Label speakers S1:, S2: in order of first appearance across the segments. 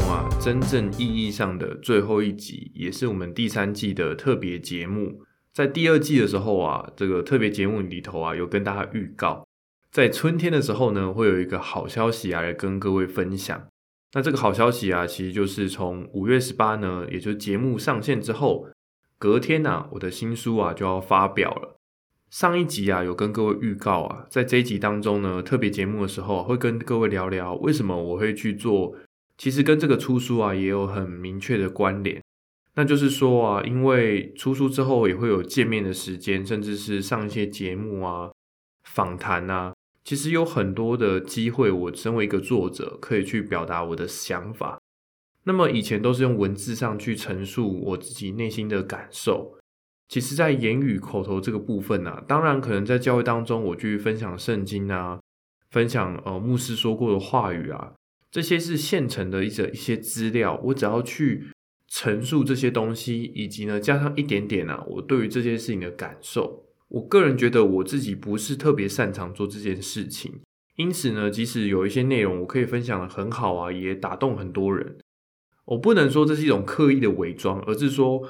S1: 啊，真正意义上的最后一集，也是我们第三季的特别节目。在第二季的时候啊，这个特别节目里头啊，有跟大家预告，在春天的时候呢，会有一个好消息啊，来跟各位分享。那这个好消息啊，其实就是从五月十八呢，也就是节目上线之后，隔天呐，我的新书啊就要发表了。上一集啊，有跟各位预告啊，在这一集当中呢，特别节目的时候，会跟各位聊聊为什么我会去做。其实跟这个出书啊，也有很明确的关联。那就是说啊，因为出书之后也会有见面的时间，甚至是上一些节目啊、访谈啊，其实有很多的机会，我身为一个作者可以去表达我的想法。那么以前都是用文字上去陈述我自己内心的感受。其实，在言语口头这个部分呢，当然可能在教会当中，我去分享圣经啊，分享呃牧师说过的话语啊，这些是现成的一些一些资料，我只要去。陈述这些东西，以及呢，加上一点点啊，我对于这件事情的感受。我个人觉得我自己不是特别擅长做这件事情，因此呢，即使有一些内容我可以分享的很好啊，也打动很多人。我不能说这是一种刻意的伪装，而是说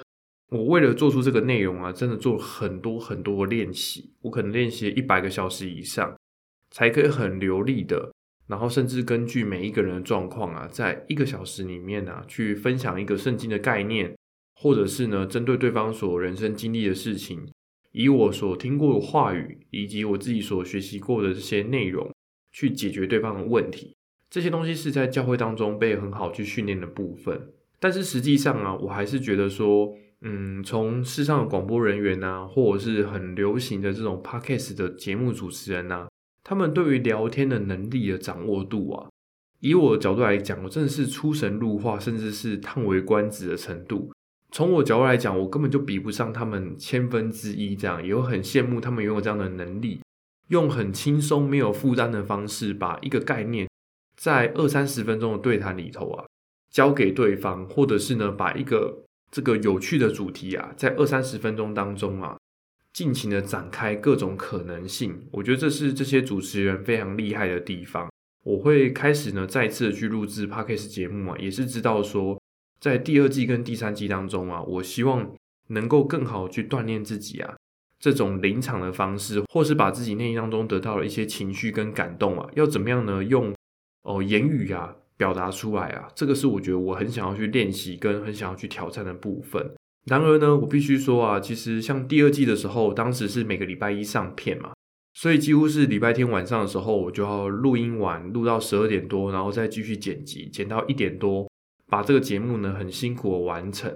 S1: 我为了做出这个内容啊，真的做很多很多练习。我可能练习一百个小时以上，才可以很流利的。然后甚至根据每一个人的状况啊，在一个小时里面呢，去分享一个圣经的概念，或者是呢，针对对方所人生经历的事情，以我所听过的话语，以及我自己所学习过的这些内容，去解决对方的问题。这些东西是在教会当中被很好去训练的部分。但是实际上啊，我还是觉得说，嗯，从世上的广播人员呐，或者是很流行的这种 podcast 的节目主持人呐。他们对于聊天的能力的掌握度啊，以我的角度来讲，我真的是出神入化，甚至是叹为观止的程度。从我角度来讲，我根本就比不上他们千分之一，这样也会很羡慕他们拥有这样的能力，用很轻松、没有负担的方式，把一个概念在二三十分钟的对谈里头啊，交给对方，或者是呢，把一个这个有趣的主题啊，在二三十分钟当中啊。尽情的展开各种可能性，我觉得这是这些主持人非常厉害的地方。我会开始呢，再次的去录制 podcast 节目啊，也是知道说，在第二季跟第三季当中啊，我希望能够更好去锻炼自己啊，这种临场的方式，或是把自己内心当中得到了一些情绪跟感动啊，要怎么样呢？用哦言语啊表达出来啊，这个是我觉得我很想要去练习跟很想要去挑战的部分。然而呢，我必须说啊，其实像第二季的时候，当时是每个礼拜一上片嘛，所以几乎是礼拜天晚上的时候，我就要录音完，录到十二点多，然后再继续剪辑，剪到一点多，把这个节目呢很辛苦的完成。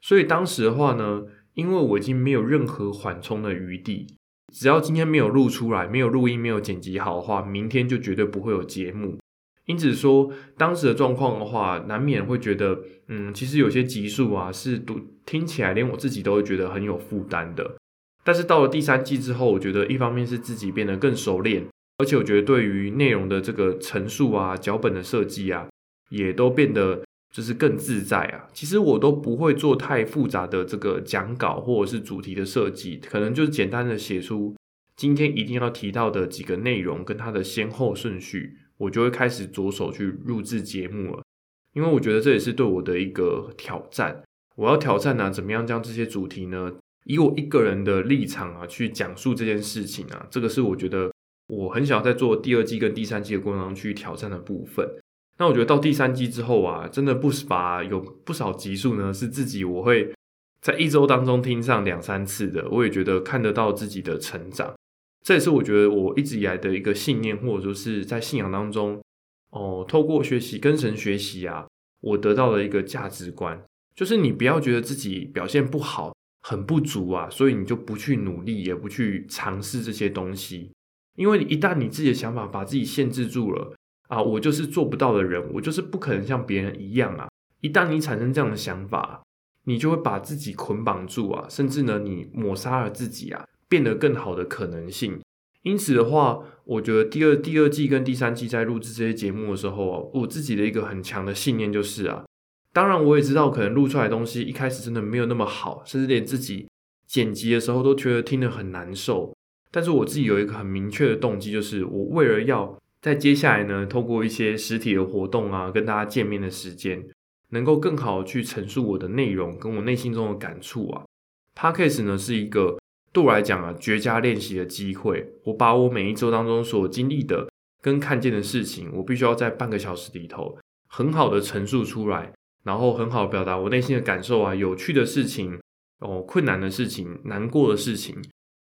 S1: 所以当时的话呢，因为我已经没有任何缓冲的余地，只要今天没有录出来，没有录音，没有剪辑好的话，明天就绝对不会有节目。因此说，当时的状况的话，难免会觉得，嗯，其实有些集数啊，是读听起来连我自己都会觉得很有负担的。但是到了第三季之后，我觉得一方面是自己变得更熟练，而且我觉得对于内容的这个陈述啊、脚本的设计啊，也都变得就是更自在啊。其实我都不会做太复杂的这个讲稿或者是主题的设计，可能就是简单的写出今天一定要提到的几个内容跟它的先后顺序。我就会开始着手去录制节目了，因为我觉得这也是对我的一个挑战。我要挑战呢，怎么样将这些主题呢，以我一个人的立场啊，去讲述这件事情啊，这个是我觉得我很想在做第二季跟第三季的过程中去挑战的部分。那我觉得到第三季之后啊，真的不乏有不少集数呢，是自己我会在一周当中听上两三次的，我也觉得看得到自己的成长。这也是我觉得我一直以来的一个信念，或者说是在信仰当中，哦，透过学习跟神学习啊，我得到了一个价值观，就是你不要觉得自己表现不好、很不足啊，所以你就不去努力，也不去尝试这些东西，因为一旦你自己的想法把自己限制住了啊，我就是做不到的人，我就是不可能像别人一样啊，一旦你产生这样的想法，你就会把自己捆绑住啊，甚至呢，你抹杀了自己啊。变得更好的可能性，因此的话，我觉得第二第二季跟第三季在录制这些节目的时候啊，我自己的一个很强的信念就是啊，当然我也知道可能录出来的东西一开始真的没有那么好，甚至连自己剪辑的时候都觉得听得很难受。但是我自己有一个很明确的动机，就是我为了要在接下来呢，透过一些实体的活动啊，跟大家见面的时间，能够更好去陈述我的内容跟我内心中的感触啊。Podcast 呢是一个对我来讲啊绝佳练习的机会。我把我每一周当中所经历的跟看见的事情，我必须要在半个小时里头很好的陈述出来，然后很好表达我内心的感受啊，有趣的事情哦，困难的事情，难过的事情，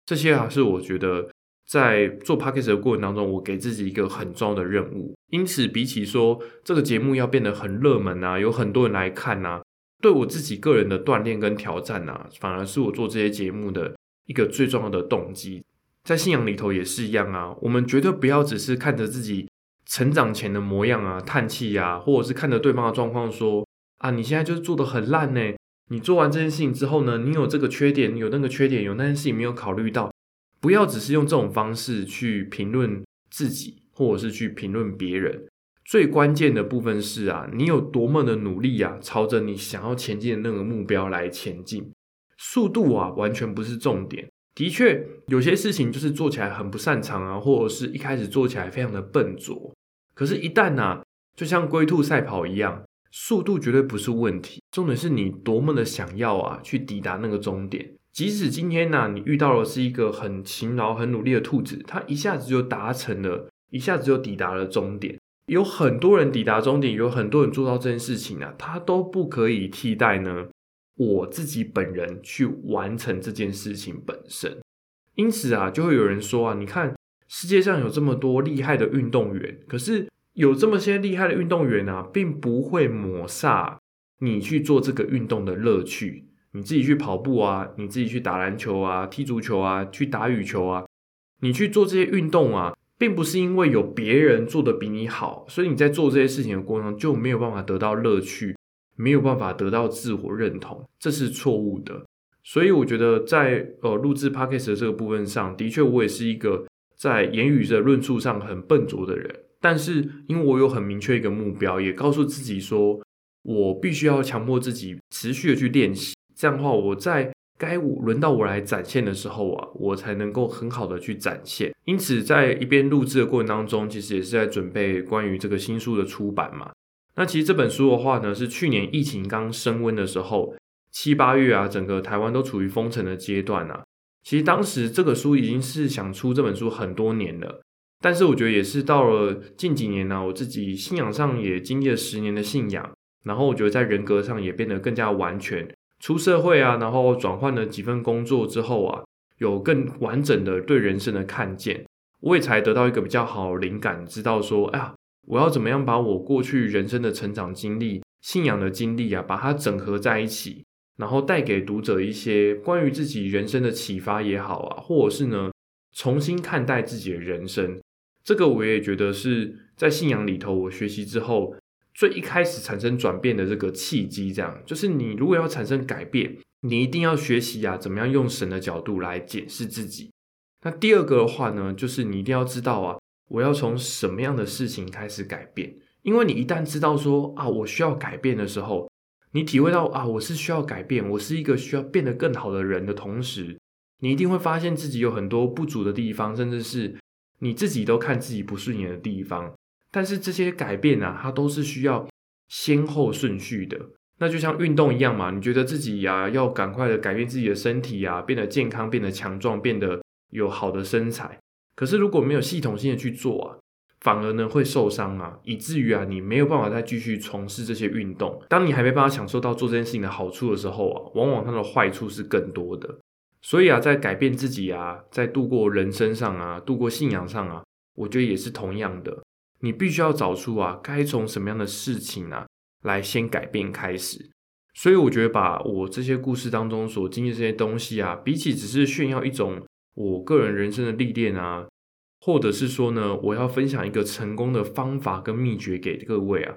S1: 这些啊是我觉得。在做 podcast 的过程当中，我给自己一个很重要的任务。因此，比起说这个节目要变得很热门啊，有很多人来看啊，对我自己个人的锻炼跟挑战啊，反而是我做这些节目的一个最重要的动机。在信仰里头也是一样啊，我们绝对不要只是看着自己成长前的模样啊，叹气啊，或者是看着对方的状况说啊，你现在就是做的很烂呢。你做完这件事情之后呢，你有这个缺点，有那个缺点，有那件事情没有考虑到。不要只是用这种方式去评论自己，或者是去评论别人。最关键的部分是啊，你有多么的努力啊，朝着你想要前进的那个目标来前进。速度啊，完全不是重点。的确，有些事情就是做起来很不擅长啊，或者是一开始做起来非常的笨拙。可是，一旦呢，就像龟兔赛跑一样，速度绝对不是问题。重点是你多么的想要啊，去抵达那个终点。即使今天呢，你遇到的是一个很勤劳、很努力的兔子，它一下子就达成了，一下子就抵达了终点。有很多人抵达终点，有很多人做到这件事情啊，它都不可以替代呢。我自己本人去完成这件事情本身，因此啊，就会有人说啊，你看世界上有这么多厉害的运动员，可是有这么些厉害的运动员啊，并不会抹煞你去做这个运动的乐趣。你自己去跑步啊，你自己去打篮球啊，踢足球啊，去打羽球啊，你去做这些运动啊，并不是因为有别人做的比你好，所以你在做这些事情的过程中就没有办法得到乐趣，没有办法得到自我认同，这是错误的。所以我觉得在呃录制 podcast 的这个部分上的确，我也是一个在言语的论述上很笨拙的人，但是因为我有很明确一个目标，也告诉自己说我必须要强迫自己持续的去练习。这样的话，我在该轮到我来展现的时候啊，我才能够很好的去展现。因此，在一边录制的过程当中，其实也是在准备关于这个新书的出版嘛。那其实这本书的话呢，是去年疫情刚升温的时候，七八月啊，整个台湾都处于封城的阶段啊。其实当时这个书已经是想出这本书很多年了，但是我觉得也是到了近几年呢，我自己信仰上也经历了十年的信仰，然后我觉得在人格上也变得更加完全。出社会啊，然后转换了几份工作之后啊，有更完整的对人生的看见，我也才得到一个比较好灵感，知道说，哎呀，我要怎么样把我过去人生的成长经历、信仰的经历啊，把它整合在一起，然后带给读者一些关于自己人生的启发也好啊，或者是呢，重新看待自己的人生，这个我也觉得是在信仰里头我学习之后。最一开始产生转变的这个契机，这样就是你如果要产生改变，你一定要学习啊，怎么样用神的角度来检视自己。那第二个的话呢，就是你一定要知道啊，我要从什么样的事情开始改变。因为你一旦知道说啊，我需要改变的时候，你体会到啊，我是需要改变，我是一个需要变得更好的人的同时，你一定会发现自己有很多不足的地方，甚至是你自己都看自己不顺眼的地方。但是这些改变啊，它都是需要先后顺序的。那就像运动一样嘛，你觉得自己呀要赶快的改变自己的身体啊，变得健康，变得强壮，变得有好的身材。可是如果没有系统性的去做啊，反而呢会受伤啊，以至于啊你没有办法再继续从事这些运动。当你还没办法享受到做这件事情的好处的时候啊，往往它的坏处是更多的。所以啊，在改变自己啊，在度过人生上啊，度过信仰上啊，我觉得也是同样的。你必须要找出啊，该从什么样的事情啊来先改变开始。所以我觉得，把我这些故事当中所经历这些东西啊，比起只是炫耀一种我个人人生的历练啊，或者是说呢，我要分享一个成功的方法跟秘诀给各位啊，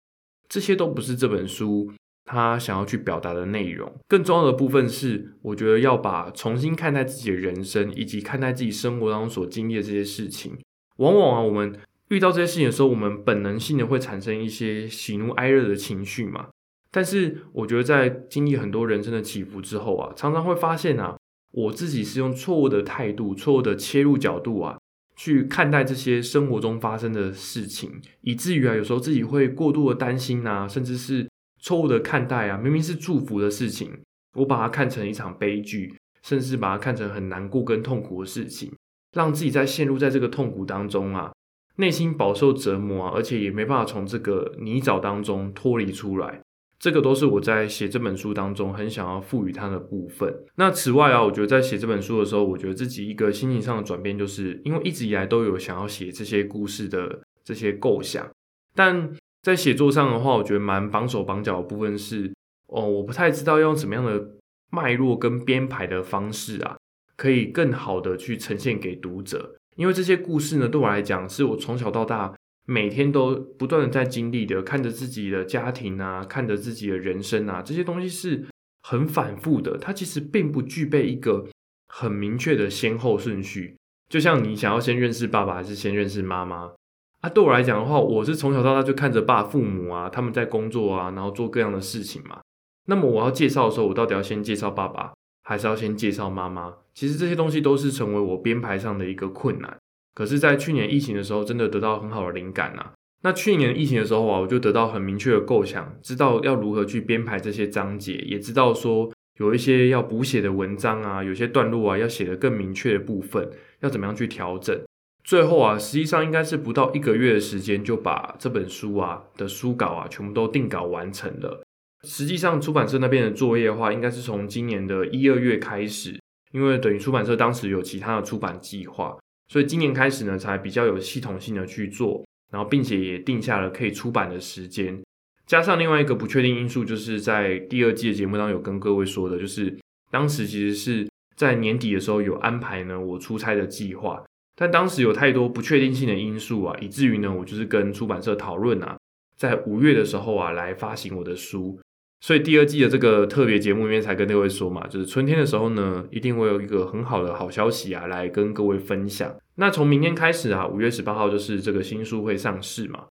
S1: 这些都不是这本书他想要去表达的内容。更重要的部分是，我觉得要把重新看待自己的人生，以及看待自己生活当中所经历的这些事情，往往啊，我们。遇到这些事情的时候，我们本能性的会产生一些喜怒哀乐的情绪嘛。但是我觉得在经历很多人生的起伏之后啊，常常会发现啊，我自己是用错误的态度、错误的切入角度啊，去看待这些生活中发生的事情，以至于啊，有时候自己会过度的担心啊，甚至是错误的看待啊，明明是祝福的事情，我把它看成一场悲剧，甚至把它看成很难过跟痛苦的事情，让自己在陷入在这个痛苦当中啊，内心饱受折磨啊，而且也没办法从这个泥沼当中脱离出来。这个都是我在写这本书当中很想要赋予它的部分。那此外啊，我觉得在写这本书的时候，我觉得自己一个心情上的转变，就是因为一直以来都有想要写这些故事的这些构想，但在写作上的话，我觉得蛮绑手绑脚的部分是，哦，我不太知道用怎么样的脉络跟编排的方式啊，可以更好的去呈现给读者。因为这些故事呢，对我来讲，是我从小到大。每天都不断的在经历的，看着自己的家庭啊，看着自己的人生啊，这些东西是很反复的。它其实并不具备一个很明确的先后顺序。就像你想要先认识爸爸，还是先认识妈妈啊？对我来讲的话，我是从小到大就看着爸父母啊，他们在工作啊，然后做各样的事情嘛。那么我要介绍的时候，我到底要先介绍爸爸，还是要先介绍妈妈？其实这些东西都是成为我编排上的一个困难。可是，在去年疫情的时候，真的得到很好的灵感呐。那去年疫情的时候啊，我就得到很明确的构想，知道要如何去编排这些章节，也知道说有一些要补写的文章啊，有些段落啊要写的更明确的部分，要怎么样去调整。最后啊，实际上应该是不到一个月的时间，就把这本书啊的书稿啊全部都定稿完成了。实际上，出版社那边的作业的话，应该是从今年的一二月开始，因为等于出版社当时有其他的出版计划。所以今年开始呢，才比较有系统性的去做，然后并且也定下了可以出版的时间。加上另外一个不确定因素，就是在第二季的节目当中有跟各位说的，就是当时其实是在年底的时候有安排呢我出差的计划，但当时有太多不确定性的因素啊，以至于呢我就是跟出版社讨论啊，在五月的时候啊来发行我的书。所以第二季的这个特别节目里面才跟各位说嘛，就是春天的时候呢，一定会有一个很好的好消息啊，来跟各位分享。那从明天开始啊，五月十八号就是这个新书会上市嘛。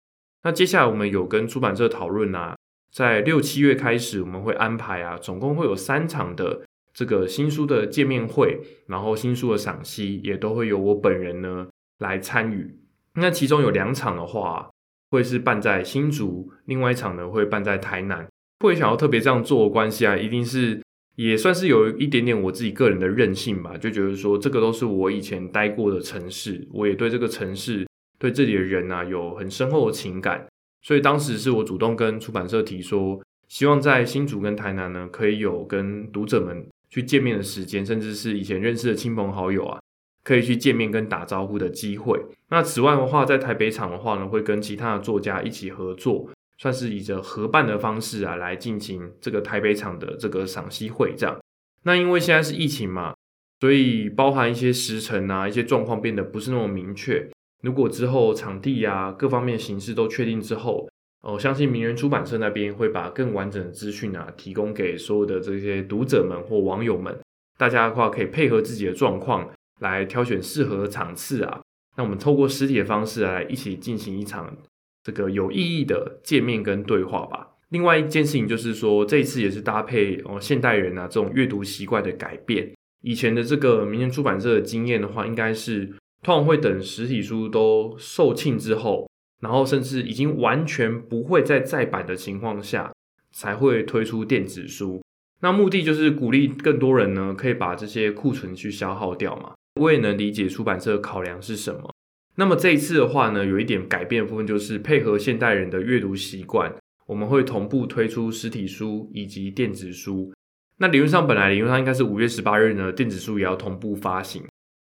S1: 那接下来我们有跟出版社讨论啊，在六七月开始我们会安排啊，总共会有三场的这个新书的见面会，然后新书的赏析也都会由我本人呢来参与。那其中有两场的话会是办在新竹，另外一场呢会办在台南。会想要特别这样做的关系啊，一定是也算是有一点点我自己个人的任性吧，就觉得说这个都是我以前待过的城市，我也对这个城市、对这里的人啊有很深厚的情感，所以当时是我主动跟出版社提说，希望在新竹跟台南呢，可以有跟读者们去见面的时间，甚至是以前认识的亲朋好友啊，可以去见面跟打招呼的机会。那此外的话，在台北场的话呢，会跟其他的作家一起合作。算是以着合办的方式啊，来进行这个台北场的这个赏析会这样。那因为现在是疫情嘛，所以包含一些时程啊，一些状况变得不是那么明确。如果之后场地啊各方面形式都确定之后，我相信名人出版社那边会把更完整的资讯啊提供给所有的这些读者们或网友们。大家的话可以配合自己的状况来挑选适合的场次啊。那我们透过实体的方式来一起进行一场。这个有意义的见面跟对话吧。另外一件事情就是说，这一次也是搭配哦现代人啊这种阅读习惯的改变。以前的这个名人出版社的经验的话，应该是通常会等实体书都售罄之后，然后甚至已经完全不会再再版的情况下，才会推出电子书。那目的就是鼓励更多人呢，可以把这些库存去消耗掉嘛。我也能理解出版社的考量是什么。那么这一次的话呢，有一点改变的部分就是配合现代人的阅读习惯，我们会同步推出实体书以及电子书。那理论上本来理论上应该是五月十八日呢，电子书也要同步发行，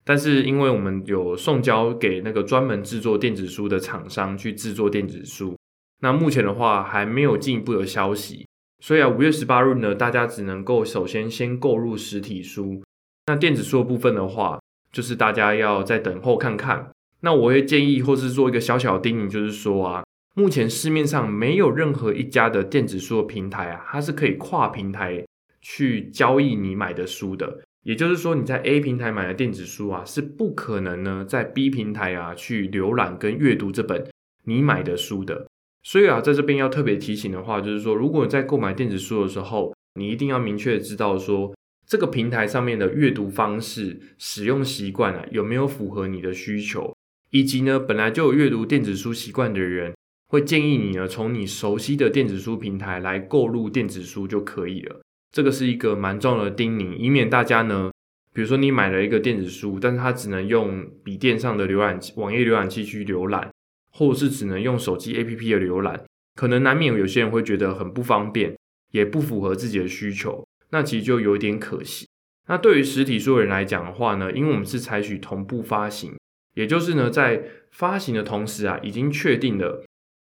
S1: 但是因为我们有送交给那个专门制作电子书的厂商去制作电子书，那目前的话还没有进一步的消息，所以啊五月十八日呢，大家只能够首先先购入实体书，那电子书的部分的话，就是大家要再等候看看。那我会建议，或是做一个小小的叮咛，就是说啊，目前市面上没有任何一家的电子书的平台啊，它是可以跨平台去交易你买的书的。也就是说，你在 A 平台买的电子书啊，是不可能呢在 B 平台啊去浏览跟阅读这本你买的书的。所以啊，在这边要特别提醒的话，就是说，如果你在购买电子书的时候，你一定要明确知道说。这个平台上面的阅读方式、使用习惯啊，有没有符合你的需求？以及呢本来就有阅读电子书习惯的人，会建议你呢从你熟悉的电子书平台来购入电子书就可以了。这个是一个蛮重要的叮咛，以免大家呢，比如说你买了一个电子书，但是它只能用笔电上的浏览器、网页浏览器去浏览，或者是只能用手机 APP 的浏览，可能难免有些人会觉得很不方便，也不符合自己的需求，那其实就有点可惜。那对于实体书的人来讲的话呢，因为我们是采取同步发行，也就是呢，在发行的同时啊，已经确定了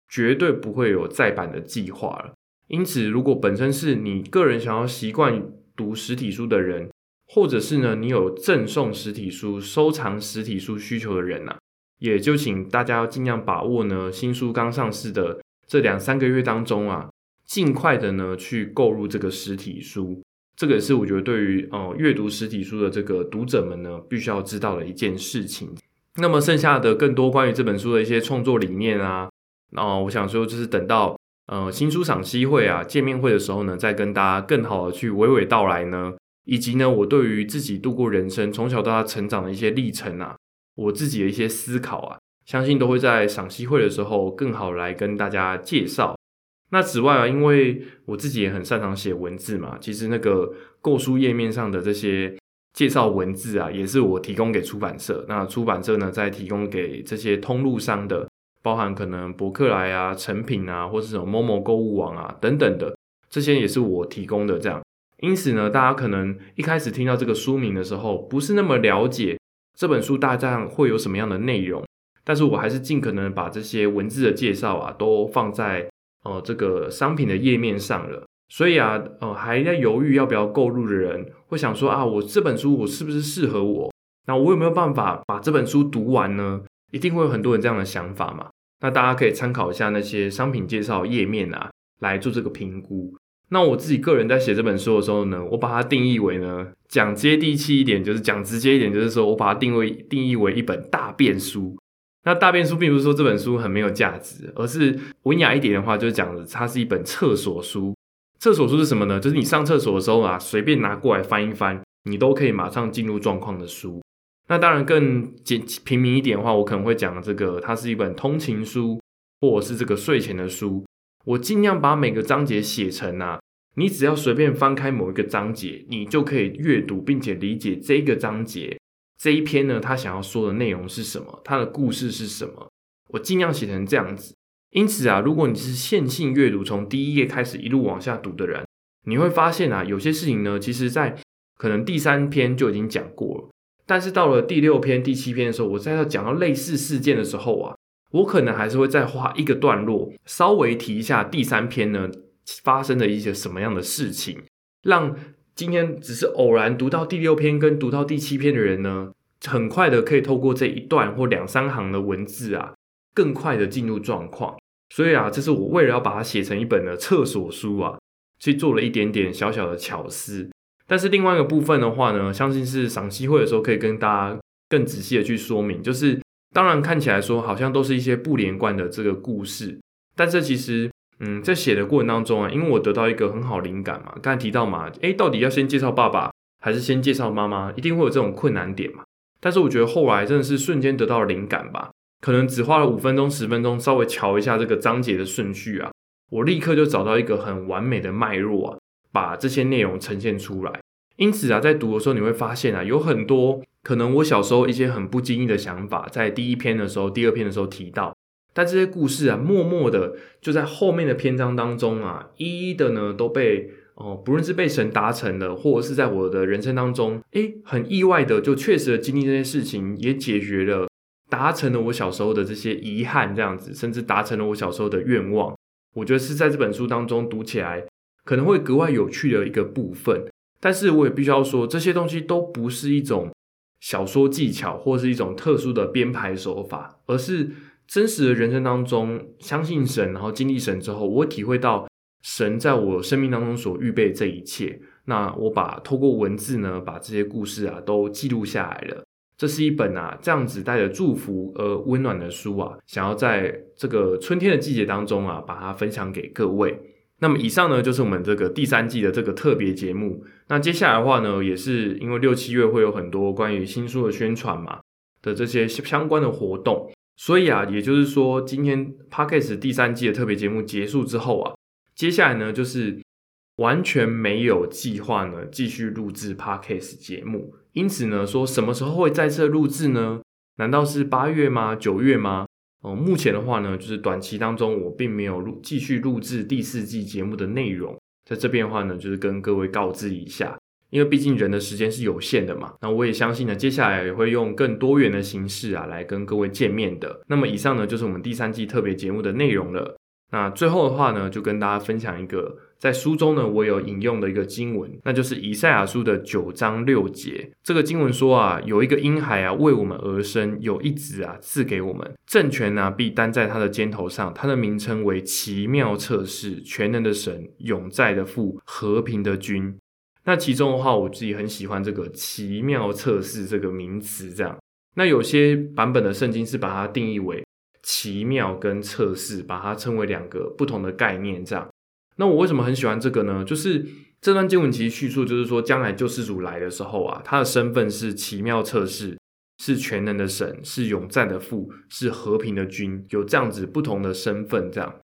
S1: 绝对不会有再版的计划了。因此，如果本身是你个人想要习惯读实体书的人，或者是呢你有赠送实体书、收藏实体书需求的人呐，也就请大家要尽量把握呢新书刚上市的这两三个月当中啊，尽快的呢去购入这个实体书。这个也是我觉得对于呃阅读实体书的这个读者们呢，必须要知道的一件事情。那么剩下的更多关于这本书的一些创作理念啊，那我想说就是等到呃新书赏析会啊见面会的时候呢，再跟大家更好的去娓娓道来呢，以及呢我对于自己度过人生从小到大成长的一些历程啊，我自己的一些思考啊，相信都会在赏析会的时候更好来跟大家介绍。那此外啊，因为我自己也很擅长写文字嘛，其实那个购书页面上的这些介绍文字啊，也是我提供给出版社。那出版社呢，再提供给这些通路商的，包含可能博客来啊、成品啊，或是什么某某购物网啊等等的，这些也是我提供的。这样，因此呢，大家可能一开始听到这个书名的时候，不是那么了解这本书大概会有什么样的内容，但是我还是尽可能把这些文字的介绍啊，都放在。呃，这个商品的页面上了，所以啊，呃，还在犹豫要不要购入的人，会想说啊，我这本书我是不是适合我？那我有没有办法把这本书读完呢？一定会有很多人这样的想法嘛。那大家可以参考一下那些商品介绍页面啊，来做这个评估。那我自己个人在写这本书的时候呢，我把它定义为呢，讲接地气一点，就是讲直接一点，就是说我把它定位定义为一本大便书。那大便书并不是说这本书很没有价值，而是文雅一点的话，就是讲它是一本厕所书。厕所书是什么呢？就是你上厕所的时候啊，随便拿过来翻一翻，你都可以马上进入状况的书。那当然更简平民一点的话，我可能会讲这个，它是一本通勤书，或者是这个睡前的书。我尽量把每个章节写成啊，你只要随便翻开某一个章节，你就可以阅读并且理解这个章节。这一篇呢，他想要说的内容是什么？他的故事是什么？我尽量写成这样子。因此啊，如果你是线性阅读，从第一页开始一路往下读的人，你会发现啊，有些事情呢，其实在可能第三篇就已经讲过了。但是到了第六篇、第七篇的时候，我再要讲到类似事件的时候啊，我可能还是会再花一个段落，稍微提一下第三篇呢发生的一些什么样的事情，让。今天只是偶然读到第六篇跟读到第七篇的人呢，很快的可以透过这一段或两三行的文字啊，更快的进入状况。所以啊，这是我为了要把它写成一本的厕所书啊，去做了一点点小小的巧思。但是另外一个部分的话呢，相信是赏析会的时候可以跟大家更仔细的去说明。就是当然看起来说好像都是一些不连贯的这个故事，但这其实。嗯，在写的过程当中啊，因为我得到一个很好灵感嘛，刚才提到嘛，诶，到底要先介绍爸爸还是先介绍妈妈，一定会有这种困难点嘛。但是我觉得后来真的是瞬间得到了灵感吧，可能只花了五分钟、十分钟，稍微瞧一下这个章节的顺序啊，我立刻就找到一个很完美的脉络啊，把这些内容呈现出来。因此啊，在读的时候你会发现啊，有很多可能我小时候一些很不经意的想法，在第一篇的时候、第二篇的时候提到。但这些故事啊，默默的就在后面的篇章当中啊，一一的呢都被哦，不论是被神达成了，或者是在我的人生当中，诶，很意外的就确实的经历这些事情，也解决了，达成了我小时候的这些遗憾，这样子，甚至达成了我小时候的愿望。我觉得是在这本书当中读起来可能会格外有趣的一个部分。但是我也必须要说，这些东西都不是一种小说技巧，或是一种特殊的编排手法，而是。真实的人生当中，相信神，然后经历神之后，我体会到神在我生命当中所预备这一切。那我把透过文字呢，把这些故事啊都记录下来了。这是一本啊这样子带着祝福而温暖的书啊，想要在这个春天的季节当中啊，把它分享给各位。那么以上呢，就是我们这个第三季的这个特别节目。那接下来的话呢，也是因为六七月会有很多关于新书的宣传嘛的这些相关的活动。所以啊，也就是说，今天 Podcast 第三季的特别节目结束之后啊，接下来呢就是完全没有计划呢继续录制 Podcast 节目。因此呢，说什么时候会再次录制呢？难道是八月吗？九月吗？哦，目前的话呢，就是短期当中我并没有录继续录制第四季节目的内容，在这边的话呢，就是跟各位告知一下。因为毕竟人的时间是有限的嘛，那我也相信呢，接下来也会用更多元的形式啊，来跟各位见面的。那么以上呢，就是我们第三季特别节目的内容了。那最后的话呢，就跟大家分享一个在书中呢，我有引用的一个经文，那就是以赛亚书的九章六节。这个经文说啊，有一个婴孩啊，为我们而生，有一子啊，赐给我们，政权呢，必担在他的肩头上，他的名称为奇妙测试，全能的神，永在的父，和平的君。那其中的话，我自己很喜欢这个“奇妙测试”这个名词。这样，那有些版本的圣经是把它定义为“奇妙”跟“测试”，把它称为两个不同的概念。这样，那我为什么很喜欢这个呢？就是这段经文其实叙述，就是说将来救世主来的时候啊，他的身份是奇妙测试，是全能的神，是永在的父，是和平的君，有这样子不同的身份。这样，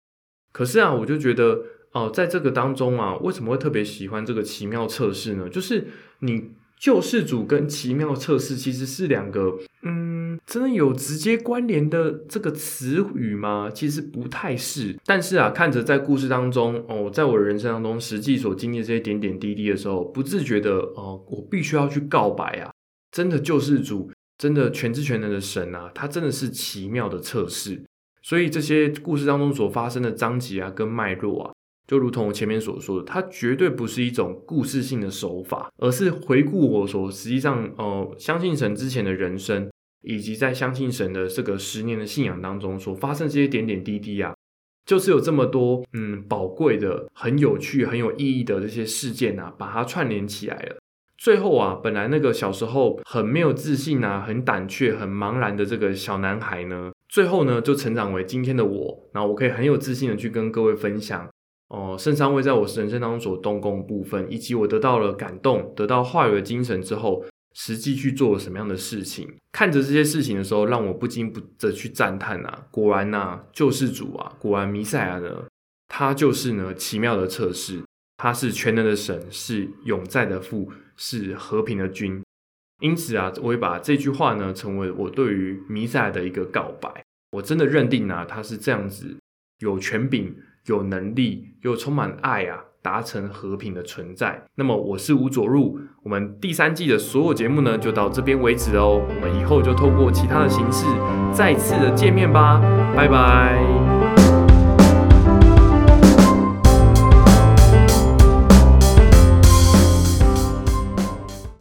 S1: 可是啊，我就觉得。哦，在这个当中啊，为什么会特别喜欢这个奇妙测试呢？就是你救世主跟奇妙测试其实是两个，嗯，真的有直接关联的这个词语吗？其实不太是。但是啊，看着在故事当中，哦，在我人生当中实际所经历这些点点滴滴的时候，不自觉的，哦，我必须要去告白啊！真的救世主，真的全知全能的神啊，他真的是奇妙的测试。所以这些故事当中所发生的章节啊，跟脉络啊。就如同我前面所说的，它绝对不是一种故事性的手法，而是回顾我所实际上，呃，相信神之前的人生，以及在相信神的这个十年的信仰当中所发生这些点点滴滴啊，就是有这么多嗯宝贵的、很有趣、很有意义的这些事件啊，把它串联起来了。最后啊，本来那个小时候很没有自信啊、很胆怯、很茫然的这个小男孩呢，最后呢就成长为今天的我，然后我可以很有自信的去跟各位分享。哦，圣三位在我人生当中所动工部分，以及我得到了感动，得到话语的精神之后，实际去做了什么样的事情？看着这些事情的时候，让我不禁不的去赞叹啊！果然呐，救世主啊，果然弥赛亚呢，他就是呢奇妙的测试，他是全能的神，是永在的父，是和平的君。因此啊，我会把这句话呢，成为我对于弥赛亚的一个告白。我真的认定啊，他是这样子有权柄。有能力又充满爱啊，达成和平的存在。那么我是吴佐入，我们第三季的所有节目呢，就到这边为止哦。我们以后就透过其他的形式再次的见面吧，拜拜。